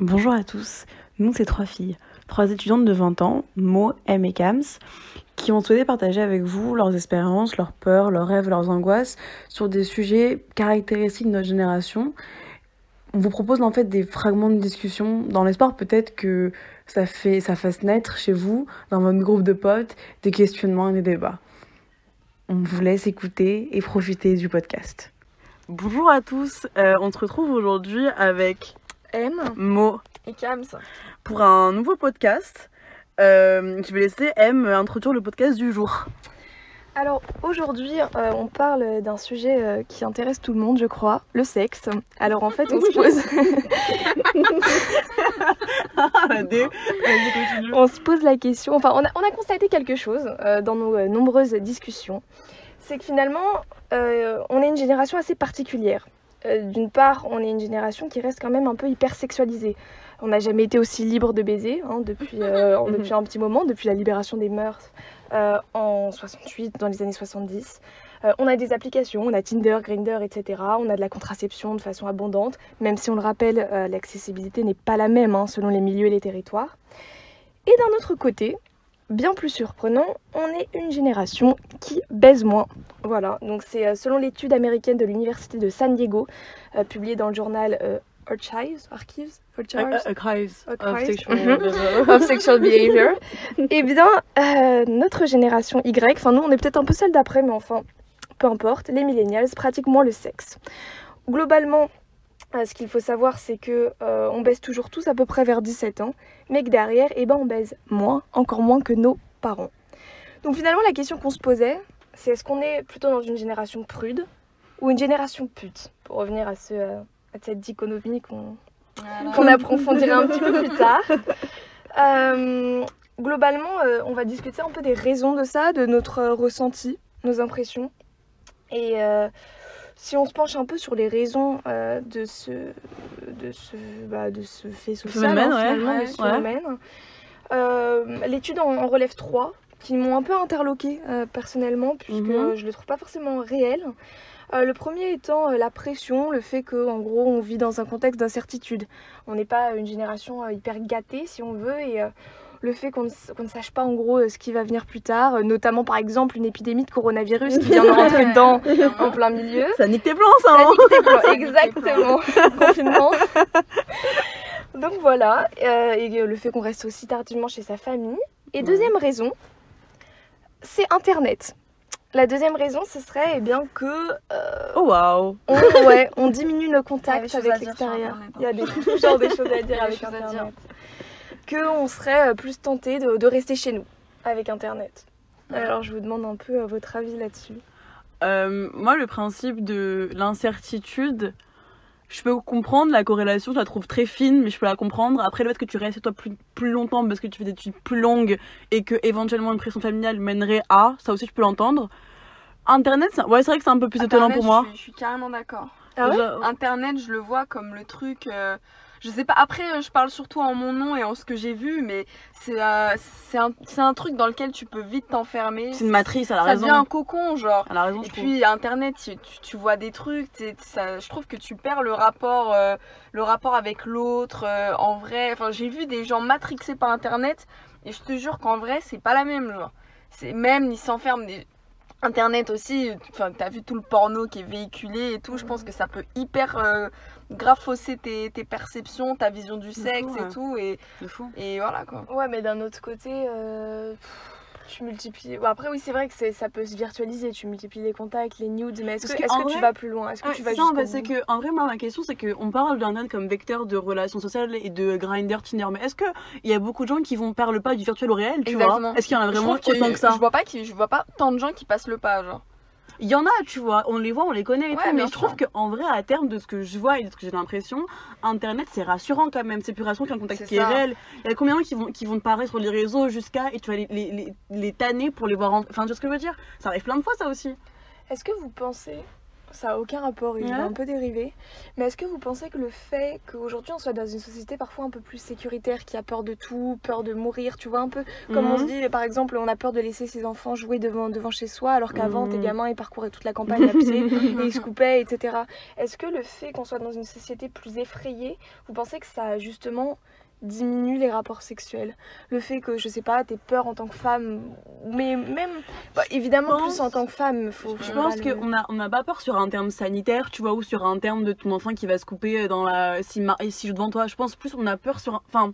Bonjour à tous, nous c'est trois filles, trois étudiantes de 20 ans, Mo, M et Kams, qui ont souhaité partager avec vous leurs expériences, leurs peurs, leurs rêves, leurs angoisses sur des sujets caractéristiques de notre génération. On vous propose en fait des fragments de discussion dans l'espoir peut-être que ça, fait, ça fasse naître chez vous, dans votre groupe de potes, des questionnements et des débats. On vous laisse écouter et profiter du podcast. Bonjour à tous, euh, on se retrouve aujourd'hui avec M Mo et Kams. pour un nouveau podcast. Euh, je vais laisser M introduire le podcast du jour. Alors aujourd'hui, euh, on parle d'un sujet euh, qui intéresse tout le monde, je crois, le sexe. Alors en fait, on se pose, on se pose la question. Enfin, on a, on a constaté quelque chose euh, dans nos euh, nombreuses discussions. C'est que finalement, euh, on est une génération assez particulière. Euh, D'une part, on est une génération qui reste quand même un peu hyper sexualisée. On n'a jamais été aussi libre de baiser hein, depuis, euh, depuis un petit moment, depuis la libération des mœurs euh, en 68, dans les années 70. Euh, on a des applications, on a Tinder, Grindr, etc. On a de la contraception de façon abondante, même si on le rappelle, l'accessibilité n'est pas la même hein, selon les milieux et les territoires. Et d'un autre côté, bien plus surprenant, on est une génération qui baise moins. Voilà, donc c'est euh, selon l'étude américaine de l'université de San Diego, euh, publiée dans le journal euh, Archives, Archives, Archives? Archives of Archives. sexual Mhm. behavior. of sexual behavior. Eh bien, euh, notre génération Y, enfin nous on est peut-être un peu celle d'après, mais enfin, peu importe, les millennials pratiquent moins le sexe. Globalement, euh, ce qu'il faut savoir, c'est que euh, on baise toujours tous à peu près vers 17 ans, mais que derrière, eh ben, on baise moins, encore moins que nos parents. Donc finalement, la question qu'on se posait, c'est est-ce qu'on est plutôt dans une génération prude ou une génération pute Pour revenir à, ce, euh, à cette dichotomie qu'on qu'on approfondira un petit peu plus tard. Euh, globalement, euh, on va discuter un peu des raisons de ça, de notre ressenti, nos impressions. Et si on se penche un peu sur les raisons euh, de, ce, de, ce, bah, de ce fait social, hein, ouais, finalement, ouais, de ce ouais. phénomène, euh, l'étude en, en relève trois qui m'ont un peu interloqué personnellement, puisque Mhm. je ne les trouve pas forcément. Euh, le premier étant euh, la pression, le fait qu'en gros on vit dans un contexte d'incertitude. On n'est pas une génération euh, hyper gâtée si on veut et euh, le fait qu'on ne, sache pas en gros euh, ce qui va venir plus tard, euh, notamment par exemple une épidémie de coronavirus qui vient de rentrer dedans en plein milieu. Ça nique tes plans, ça, Ça hein nique tes plans, exactement. Confinement. Donc voilà, euh, et le fait qu'on reste aussi tardivement chez sa famille. Et deuxième raison, c'est Internet. La deuxième raison, ce serait eh bien que euh, Oh waouh on, ouais, on diminue nos Il y a des contacts choses à avec l'extérieur. Internet, hein. Il y a des, toujours des choses à dire avec choses à dire. Internet. Que on serait euh, plus tenté de, de rester chez nous avec Internet. Alors je vous demande un peu euh, votre avis là-dessus. Euh, moi, le principe de l'incertitude, je peux comprendre la corrélation, je la trouve très fine, mais je peux la comprendre. Après, le fait que tu restes toi plus, plus longtemps parce que tu fais des études plus longues et que éventuellement une pression familiale mènerait à, ça aussi je peux l'entendre. Internet, ouais, c'est vrai que c'est un peu plus étonnant Internet, pour moi. Je suis, je suis carrément d'accord. Ah ouais? Internet, je le vois comme le truc. euh, je sais pas. Après, euh, je parle surtout en mon nom et en ce que j'ai vu, mais c'est euh, un, un truc dans lequel tu peux vite t'enfermer. c'est une matrice, elle a Ça raison. devient un cocon, genre. Elle a raison, Et trouve. puis Internet, tu, tu- tu vois des trucs, ça, je trouve que tu perds le rapport, euh, le rapport avec l'autre euh, en vrai. Enfin, j'ai vu des gens matrixés par Internet et je te jure qu'en vrai, c'est pas la même. Genre, c'est même ils s'enferment. Des... Internet aussi, enfin, t'as vu tout le porno qui est véhiculé et tout. Je pense que ça peut hyper euh, grave fausser tes, tes perceptions, ta vision du sexe et tout. Et, C'est fou. et voilà quoi. Ouais, mais d'un autre côté, euh, pff, tu multiplies. Bon, après, oui, c'est vrai que c'est- ça peut se virtualiser. Tu multiplies les contacts, les nudes, mais est-ce que, que est-ce en que tu vas plus loin? Est-ce que Ouais, tu vas en c'est que, vrai, moi, ma question, c'est qu'on parle d'Internet comme vecteur de relations sociales et de Grindr, Tinder, mais est-ce qu'il y a beaucoup de gens qui vont faire le pas du virtuel au réel, tu Exactement. vois Est-ce qu'il y en a Je vraiment autant que ça? Je vois pas, qui, je vois pas tant de gens qui passent le pas, genre. Il y en a, tu vois, on les voit, on les connaît et Ouais, tout, mais je trouve qu'en vrai, à terme, de ce que je vois et de ce que j'ai l'impression, Internet, c'est rassurant quand même. C'est plus rassurant qu'un contact qui est réel. Il y a combien de gens qui vont, qui vont te parler sur les réseaux jusqu'à et tu vas les, les, les, les tanner pour les voir en... Enfin, tu vois ce que je veux dire? Ça arrive plein de fois, ça aussi. Est-ce que vous pensez ça a aucun rapport, il est un peu dérivé. Mais est-ce que vous pensez que le fait qu'aujourd'hui on soit dans une société parfois un peu plus sécuritaire, qui a peur de tout, peur de mourir, tu vois, un peu comme on se Mhm. dit, par exemple, on a peur de laisser ses enfants jouer devant, devant chez soi, alors qu'avant, tes Mhm. gamins, ils parcouraient toute la campagne à pied et ils se coupaient, etc. Est-ce que le fait qu'on soit dans une société plus effrayée, vous pensez que ça justement diminue les rapports sexuels Le fait que, je sais pas, t'aies peur en tant que femme, mais même, bah, évidemment, pense- plus en tant que femme, faut. Je pense qu'on a, on n'a pas peur sur un terme sanitaire, tu vois, ou sur un terme de ton enfant qui va se couper dans la. Si, ma- si devant toi. Je pense plus on a peur sur. Enfin,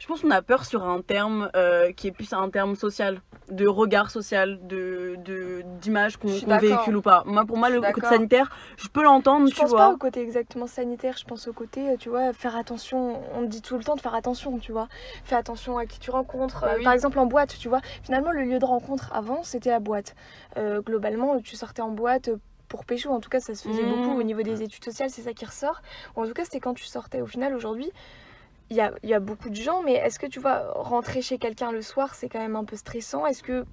je pense qu'on a peur sur un terme euh, qui est plus un terme social, de regard social, de de- d'image qu'on Je véhicule ou pas. Moi, pour moi, Je le côté sanitaire, je peux l'entendre, Je tu pense vois. pas au côté exactement sanitaire, je pense au côté, euh, tu vois, faire attention. On dit tout le temps de faire attention, tu vois. Fais attention à qui tu rencontres. Bah Euh, oui. Par exemple, en boîte, tu vois. Finalement, le lieu de rencontre avant, c'était la boîte. Euh, globalement, tu sortais en boîte pour pécho. En tout cas, ça se faisait Mmh. beaucoup au niveau des études sociales, c'est ça qui ressort. Ou en tout cas, c'était quand tu sortais. Au final, aujourd'hui, il y a, y a beaucoup de gens, mais est-ce que tu vois, rentrer chez quelqu'un le soir, c'est quand même un peu stressant? Est-ce que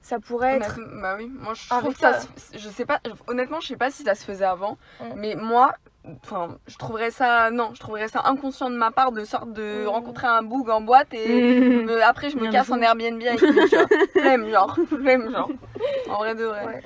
ça pourrait être. Bah oui, moi je trouve que ça, se- je sais pas, honnêtement je sais pas si ça se faisait avant, Mm. mais moi, enfin je trouverais ça, non, je trouverais ça inconscient de ma part de sorte de Mm. rencontrer un boug en boîte et me- après je me casse en Airbnb avec lui, vois. Flemme genre, flemme genre, en vrai de vrai. Ouais.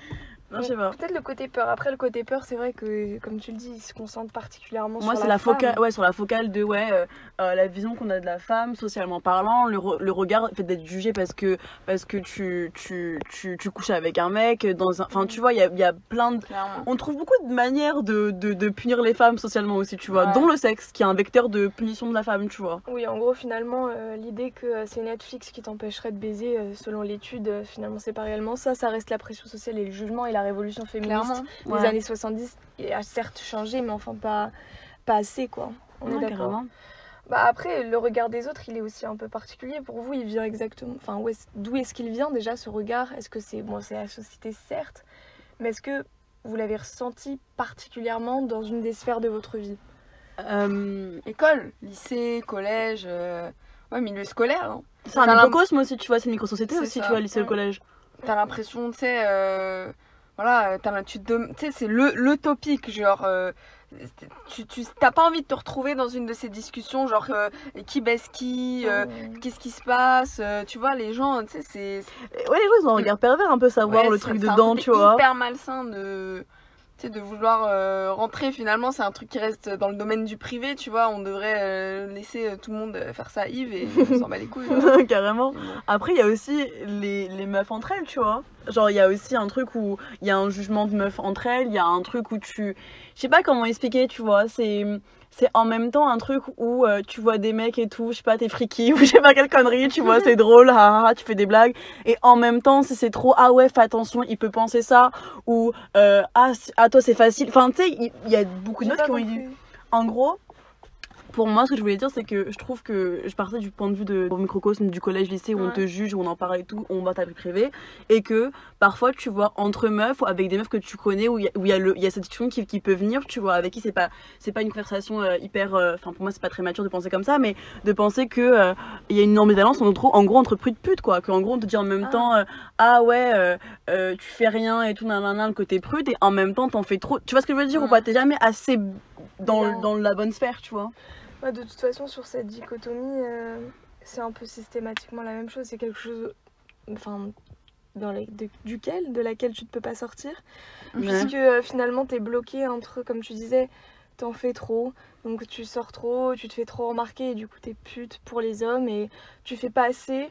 Non, je sais pas. Peut-être le côté peur. Après, le côté peur, c'est vrai que, comme tu le dis, il se concentre particulièrement Moi, sur c'est la, la, focale, ouais, sur la focale de ouais, euh, euh, la vision qu'on a de la femme, socialement parlant, le, re- le regard, fait d'être jugé parce que parce que tu tu, tu, tu couches avec un mec dans un, enfin, tu vois, il y a, y a plein de Clairement. on trouve beaucoup de manières de, de, de punir les femmes socialement aussi, tu vois, Ouais. dont le sexe, qui est un vecteur de punition de la femme, tu vois. Oui, en gros, finalement, euh, l'idée que c'est Netflix qui t'empêcherait de baiser, selon l'étude, finalement, c'est pas réellement ça. Ça reste la pression sociale et le jugement et la révolution féministe Clairement. des Ouais. années 70 et a certes changé, mais enfin pas, pas assez, quoi. On Ouais, est d'accord. Bah après, le regard des autres, il est aussi un peu particulier. Pour vous, il vient exactement. Enfin, est-ce- d'où est-ce qu'il vient déjà ce regard? Est-ce que c'est bon, c'est la société certes, mais est-ce que vous l'avez ressenti particulièrement dans une des sphères de votre vie? Euh, École, lycée, collège, euh, ouais milieu scolaire. hein. c'est un microcosme aussi, tu vois, c'est une micro-société aussi, ça, tu vois, lycée, le ouais. collège. T'as l'impression, tu sais, euh, voilà, tu te dem- tu sais, c'est le, le topic, genre, euh, tu, t'as pas envie de te retrouver dans une de ces discussions, genre, euh, qui baisse qui, euh, qu'est-ce qui se passe, euh, tu vois, les gens, tu sais, c'est. Ouais, les gens, ils ont un regard pervers un peu savoir ouais, le c'est- truc c'est dedans, tu vois. hyper malsain de. De vouloir euh, rentrer, finalement, c'est un truc qui reste dans le domaine du privé, tu vois. On devrait euh, laisser euh, tout le monde euh, faire ça, Yves, et on s'en bat les couilles. Carrément. Après, il y a aussi les, les meufs entre elles, tu vois. Genre, il y a aussi un truc où il y a un jugement de meufs entre elles, il y a un truc où tu. Je sais pas comment expliquer, tu vois. C'est. C'est en même temps un truc où euh, tu vois des mecs et tout, je sais pas, t'es friki ou je sais pas quelle connerie, tu vois, c'est drôle, tu fais des blagues. Et en même temps, si c'est trop, ah ouais, fais attention, il peut penser ça, ou euh, ah, c- ah, toi c'est facile. Enfin, tu sais, il y, a beaucoup de notes qui ont eu. En gros, pour moi, ce que je voulais dire, c'est que je trouve que je partais du point de vue de, au microcosme du collège-lycée où on Ouais. te juge, où on en parle et tout, où on va ta vie privée, et que parfois tu vois entre meufs ou avec des meufs que tu connais où il y a, où il y a, le- il y a cette discussion qui, qui peut venir, tu vois, avec qui c'est pas, c'est pas une conversation euh, hyper. euh, Enfin, pour moi, c'est pas très mature de penser comme ça, mais de penser que euh, il y a une ambivalence en en gros entre prudes putes, quoi. Qu'en gros, on te dit en même Ah. temps, ah ouais, tu fais rien et tout, nanana, le côté prude, et en même temps, t'en fais trop. Tu vois ce que je veux dire ou Mm. pas? T'es jamais assez dans, dans la bonne sphère, tu vois? Ouais, de toute façon, sur cette dichotomie, euh, c'est un peu systématiquement la même chose. C'est quelque chose, enfin, dans les- de- duquel, de laquelle tu ne peux pas sortir. Ouais. Puisque euh, finalement, tu es bloqué entre, comme tu disais, t'en fais trop. Donc tu sors trop, tu te fais trop remarquer et du coup, t'es pute pour les hommes et tu fais pas assez.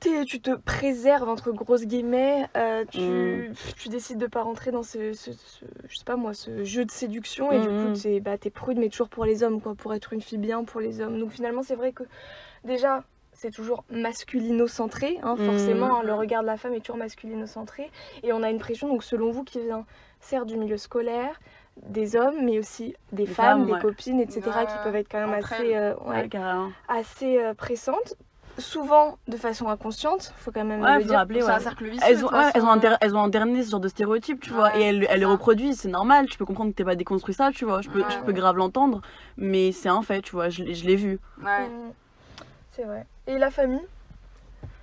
Tu te préserves entre grosses guillemets, euh, tu, Mm. tu décides de pas rentrer dans ce, ce- ce- je sais pas moi, ce jeu de séduction et du coup mm. t'es bah, t'es prude mais toujours pour les hommes quoi, pour être une fille bien pour les hommes. Donc finalement c'est vrai que déjà c'est toujours masculino-centré, hein, Mm. forcément hein, le regard de la femme est toujours masculino-centré et on a une pression donc selon vous qui vient certes du milieu scolaire, des hommes mais aussi des, Des femmes, femmes, des ouais. copines etc Ouais, qui peuvent être quand même assez, euh, ouais, assez euh, pressantes. Souvent de façon inconsciente, faut quand même Ouais, le faut dire. rappeler, C'est ouais. un cercle vicieux. Elles ont, ouais, elles, ont inter- elles ont interné ce genre de stéréotypes, tu vois, Ouais, et elles, c'est elles les reproduisent, c'est normal, tu peux comprendre que t'es pas déconstruit ça, tu vois, je peux, Ouais. je peux grave l'entendre, mais c'est un fait, tu vois, je, l'ai- je l'ai vu. Ouais. Mm. C'est vrai. Et la famille?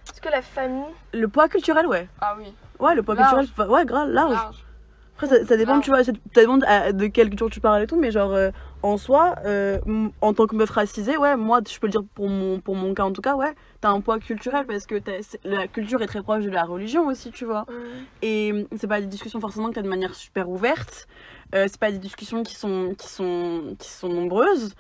Est-ce que la famille? Le poids culturel, ouais. Ah oui, Ouais, le poids Large. culturel, ouais, grave, large. large. Après, ça, ça dépend, tu vois, ça dépend de, à- de quelle culture tu parles et tout, mais genre, euh, en soi, euh, en tant que meuf racisée, ouais, moi, je peux le dire pour mon, pour mon cas en tout cas, ouais, t'as un poids culturel parce que la culture est très proche de la religion aussi, tu vois. Et hum, c'est pas des discussions forcément que t'as de manière super ouverte, euh, c'est pas des discussions qui sont, qui sont, qui sont nombreuses.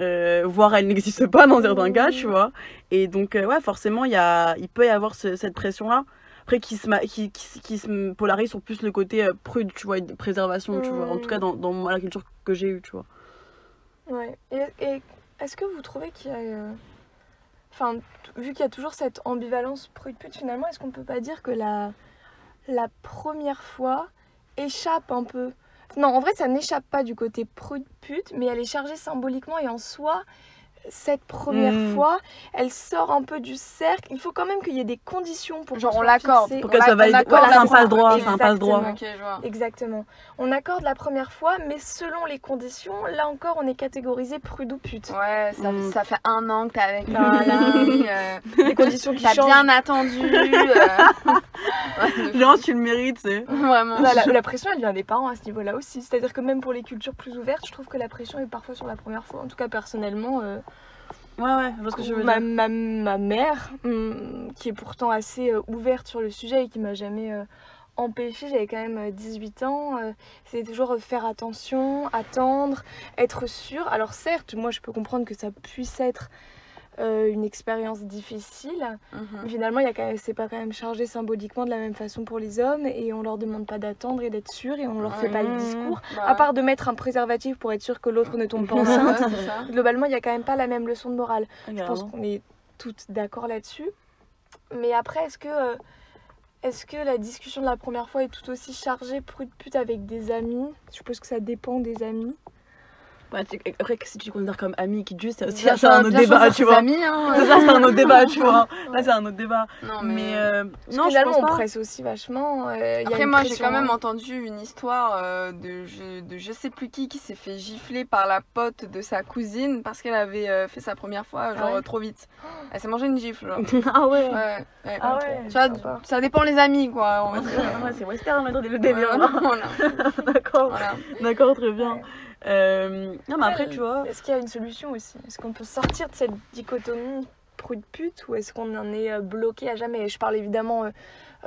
Euh, voire elles n'existent pas dans certains cas, tu vois. Et donc, euh, ouais, forcément, il y a, il peut y avoir ce- cette pression-là. Après, qui se, qui, qui, qui se polarise sur plus le côté prude, tu vois, et de préservation, tu vois. En tout cas, dans, dans la culture que j'ai eue, tu vois. Ouais. Et, est-ce que vous trouvez qu'il y a. euh, Enfin, vu qu'il y a toujours cette ambivalence prude-pute, finalement, est-ce qu'on peut pas dire que la, la première fois échappe un peu? Non, en vrai, ça n'échappe pas du côté prude-pute, mais elle est chargée symboliquement et en soi. Cette première Mm. fois, elle sort un peu du cercle. Il faut quand même qu'il y ait des conditions pour Genre, on l'accorde. Pour On qu'elle soit validée. c'est un passe-droit, c'est un. Exactement. On accorde la première fois, mais selon les conditions, là encore, on est catégorisé prude ou pute. Ouais, ça, ça fait un an que t'es avec. Voilà. euh, Des conditions qui T'as changent. bien attendu. euh. Genre, tu le mérites, c'est. Vraiment. Bah, la, la pression, elle vient des parents à ce niveau-là aussi. C'est-à-dire que même pour les cultures plus ouvertes, je trouve que la pression est parfois sur la première fois. En tout cas, personnellement, euh, Ouais, ouais, je que tu veux ma, dire. ma, ma mère, hum, qui est pourtant assez euh, ouverte sur le sujet et qui m'a jamais euh, empêchée, j'avais quand même euh, 18 ans, euh, c'était toujours euh, faire attention, attendre, être sûr. Alors certes, moi je peux comprendre que ça puisse être euh, une expérience difficile, Mhm. mais finalement, il y a c'est pas quand même chargé symboliquement de la même façon pour les hommes et on leur demande pas d'attendre et d'être sûr et on leur fait pas le Mmh. discours. Bah, À part de mettre un préservatif pour être sûr que l'autre ne tombe pas enceinte, globalement, il y a quand même pas la même leçon de morale. Je pense qu'on est toutes d'accord là-dessus. Mais après, est-ce que, euh, est-ce que la discussion de la première fois est tout aussi chargée prude-pute avec des amis? Je suppose que ça dépend des amis. Après, si tu considères comme ami qui te juge, c'est aussi un autre débat, tu vois. amis, hein. Ça, c'est un autre débat, tu vois. Là, c'est un autre débat. Non, Mais, mais. euh, non, je pense on pas. presse aussi vachement. euh, il y a Après, moi, j'ai quand même hein. entendu une histoire euh, de, je, de je sais plus qui qui s'est fait gifler par la pote de sa cousine parce qu'elle avait euh, fait sa première fois, genre Ah ouais trop vite. Elle s'est mangé une gifle, genre. ah ouais. Ouais, ouais. Ah ouais, Tu vois, sympa. ça dépend les amis, quoi. On va dire. Ouais, c'est western, maintenant, le délire. D'accord, d'accord, très bien. Euh, non, mais après, tu vois. Est-ce qu'il y a une solution aussi? Est-ce qu'on peut sortir de cette dichotomie prude-pute ou est-ce qu'on en est euh, bloqué à jamais? Je parle évidemment euh,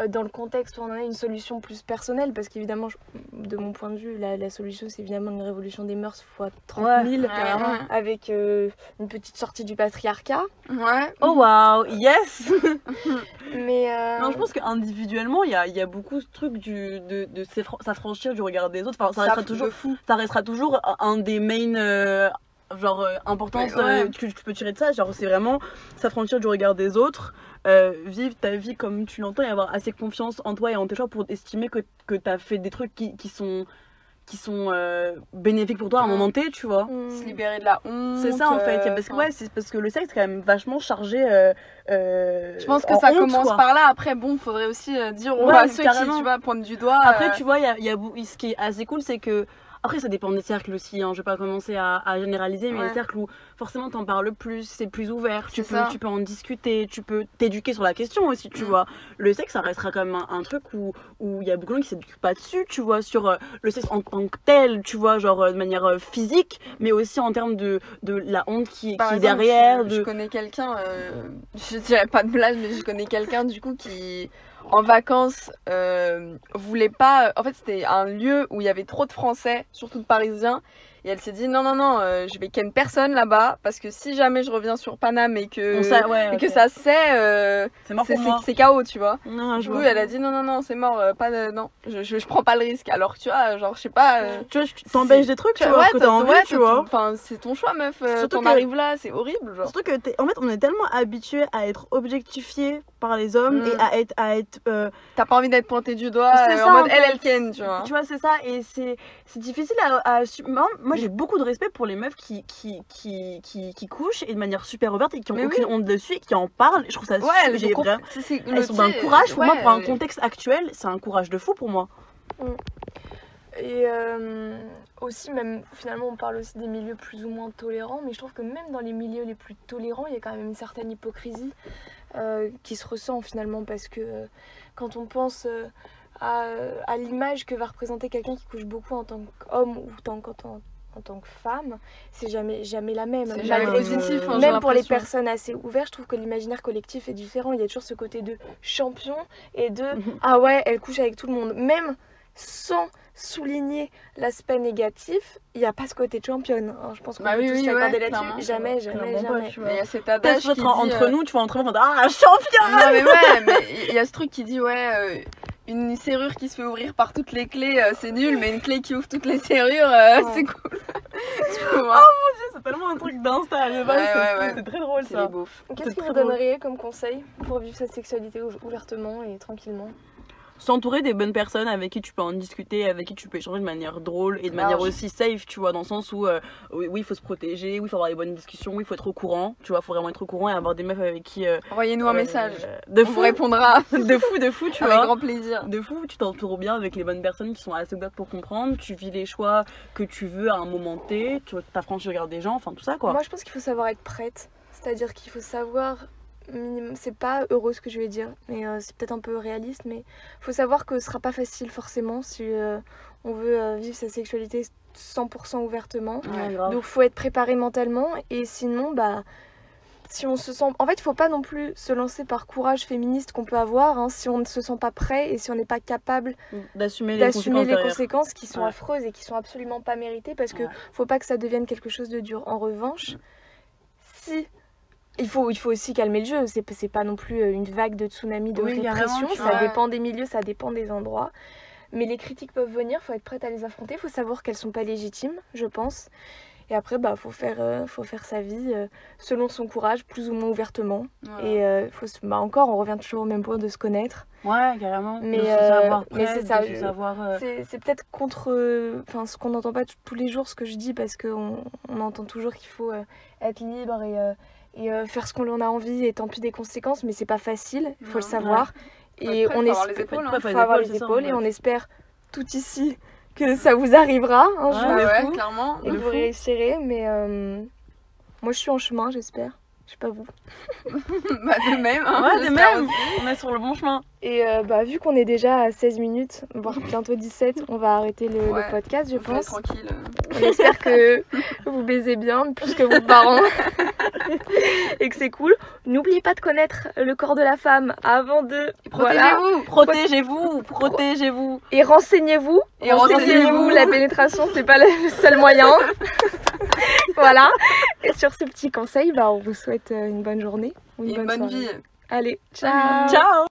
dans le contexte où on en a une solution plus personnelle parce qu'évidemment, de mon point de vue, la, la solution c'est évidemment une révolution des mœurs fois 30 000 Ouais, carrément. avec euh, une petite sortie du patriarcat. Ouais. Oh waouh, yes! Mais euh, Non, je pense qu'individuellement, il y a, il y a beaucoup ce truc du, de, de s'affran- s'affranchir du regard des autres. Enfin, ça, Ça, restera toujours, fou. ça restera toujours un des main euh, genre euh, importances Ouais, ouais. euh, que tu peux tirer de ça. Genre, c'est vraiment s'affranchir du regard des autres, euh, vivre ta vie comme tu l'entends et avoir assez confiance en toi et en tes choix pour estimer que, que tu as fait des trucs qui, qui sont, qui sont euh, bénéfiques pour toi à un Mm. moment T, tu vois. hmm, Se libérer de la honte. C'est ça en fait, euh, parce que ouais, c'est parce que le sexe est quand même vachement chargé. euh, euh, Je pense que en ça honte, commence quoi. par là. Après, bon, faudrait aussi dire aux Ouais, à ceux carrément. qui, tu vois, pointent du doigt. Après, euh, tu vois, il y a, il y a bou- ce qui est assez cool, c'est que. Après, ça dépend des cercles aussi. Hein. Je vais pas commencer à, à généraliser, mais Ouais. des cercles où forcément t'en parles plus, c'est plus ouvert. Tu peux, ça. tu peux en discuter, tu peux t'éduquer sur la question aussi, tu Mm. vois. Le sexe, ça restera quand même un, un truc où où il y a beaucoup de gens qui s'éduquent pas dessus, tu vois, sur euh, le sexe en tant que tel, tu vois, genre euh, de manière euh, physique, mais aussi en termes de, de la honte qui, Par qui est derrière. je, de... je connais quelqu'un, je dirais pas de blague, mais je connais quelqu'un du coup qui, en vacances, euh, voulait pas. En fait, c'était un lieu où il y avait trop de Français, surtout de Parisiens. Et elle s'est dit non, non, non, euh, je vais ken personne là-bas parce que si jamais je reviens sur Paname et que, On sait- ouais, et que ça sait, euh, c'est c'est c'est- c'est KO, tu vois. Non, je Du coup, vois. elle a dit non, non, non, c'est mort, euh, pas de, non, je, je, je prends pas le risque. Alors, tu vois, genre, je sais pas. euh, Tu vois, tu t'empêches des trucs, tu vois, que t'as envie, ouais, tu vois. Enfin, c'est ton choix, meuf. Surtout T'en que- arrives là, c'est horrible, genre. Surtout que en fait on est tellement habitué à être objectifié par les hommes Mm. et à être à être euh, T'as pas envie d'être pointé du doigt euh, ça, en mode en fait. elle, elle ken, tu vois. tu vois c'est ça et c'est c'est difficile à, à assumer. moi, moi, j'ai beaucoup de respect pour les meufs qui qui, qui qui qui couchent et de manière super ouverte et qui ont Mais aucune honte dessus et qui en parlent je trouve ça Ouais, j'ai vraiment- elles sais, courage pour moi pour un contexte actuel c'est un courage de fou pour moi Et euh, aussi, même finalement, on parle aussi des milieux plus ou moins tolérants, mais je trouve que même dans les milieux les plus tolérants, il y a quand même une certaine hypocrisie euh, qui se ressent finalement parce que euh, quand on pense à, à l'image que va représenter quelqu'un qui couche beaucoup en tant qu'homme ou en, tant- en, en tant que femme, c'est jamais, jamais la même. Jamais Ouais, positif. hein, même pour les personnes assez ouvertes, je trouve que l'imaginaire collectif est différent. Il y a toujours ce côté de champion et de Mhm. ah ouais, elle couche avec tout le monde. Même sans souligner l'aspect négatif, il n'y a pas ce côté championne. hein. Je pense qu'on Bah peut oui, tous oui, s'accorder ouais, là-dessus. Jamais, jamais, pas, jamais. Mais il y a cet adage qui peut-être dit, entre euh, nous, tu vois, entre nous, on va dire, ah, champion Non mais ouais, mais il y a ce truc qui dit ouais, euh, une serrure qui se fait ouvrir par toutes les clés, euh, c'est nul, mais une clé qui ouvre toutes les serrures, euh, Ouais. c'est cool. tu vois, C'est tellement un truc d'insta Ouais, c'est- ouais, ouais. c'est très drôle ça. Qu'est-ce que vous donneriez comme conseil pour vivre sa sexualité ou- ouvertement et tranquillement? S'entourer des bonnes personnes avec qui tu peux en discuter, avec qui tu peux échanger de manière drôle et de manière Large. aussi safe, tu vois, dans le sens où euh, oui, oui, il faut se protéger, oui, il faut avoir des bonnes discussions, oui, il faut être au courant, tu vois, il faut vraiment être au courant et avoir des meufs avec qui. euh, Envoyez-nous un euh, message, De on vous fou, répondra de fou, de fou, tu avec vois. grand plaisir. De fou, tu t'entoures bien avec les bonnes personnes qui sont assez ouvertes pour comprendre, tu vis les choix que tu veux à un moment T, tu t'affranchis le regard des gens, enfin tout ça quoi. Moi, je pense qu'il faut savoir être prête. C'est-à-dire qu'il faut savoir. Minimum- C'est pas heureux ce que je vais dire, mais euh, c'est peut-être un peu réaliste. Mais faut savoir que ce sera pas facile forcément si euh, on veut euh, vivre sa sexualité 100% ouvertement. Ouais. Donc faut être préparé mentalement et sinon bah si on se sent en fait il faut pas non plus se lancer par courage féministe qu'on peut avoir hein, si on ne se sent pas prêt et si on n'est pas capable D'assumer les d'assumer conséquences les derrière. conséquences qui sont Ouais. affreuses et qui sont absolument pas méritées parce que Ouais. faut pas que ça devienne quelque chose de dur. En revanche, si il faut, il faut aussi calmer le jeu, c'est c'est pas non plus euh, une vague de tsunami de Oui, répression, ça dépend des milieux, ça dépend des endroits. Mais les critiques peuvent venir, faut être prête à les affronter, faut savoir qu'elles sont pas légitimes, je pense. Et après, bah, faut faire, euh, faut faire sa vie euh, selon son courage, plus ou moins ouvertement. Voilà. Et euh, faut se- bah, encore, on revient toujours au même point de se connaître. Ouais, carrément. Mais, mais c'est ça, C'est peut-être contre enfin, ce qu'on n'entend pas tous les jours, ce que je dis, parce qu'on on entend toujours qu'il faut être libre et, et euh, faire ce qu'on en a envie et tant pis des conséquences, mais c'est pas facile, il faut le savoir. Et on faut avoir les espère épaules, hein. Faut avoir épaules, les épaules et on espère tout ici que ça vous arrivera un Ouais, jour ouais, clairement. et que vous réussirez, mais euh, moi je suis en chemin, j'espère. Je sais pas vous. bah de même, hein, Ouais, de j'espère même. aussi. On est sur le bon chemin. Et euh, bah, vu qu'on est déjà à 16 minutes, voire bientôt 17, on va arrêter le, le Ouais. podcast, je pense. tranquille. On espère que vous baisez bien plus que vos parents et que c'est cool. N'oubliez pas de connaître le corps de la femme avant de. Voilà. Protégez-vous Protégez-vous, protégez-vous. Et renseignez-vous. Et renseignez-vous. La pénétration, c'est pas le seul moyen. voilà. Et sur ce petit conseil, bah, on vous souhaite euh, une bonne journée ou Et une bonne soirée. vie. Allez, ciao. Ciao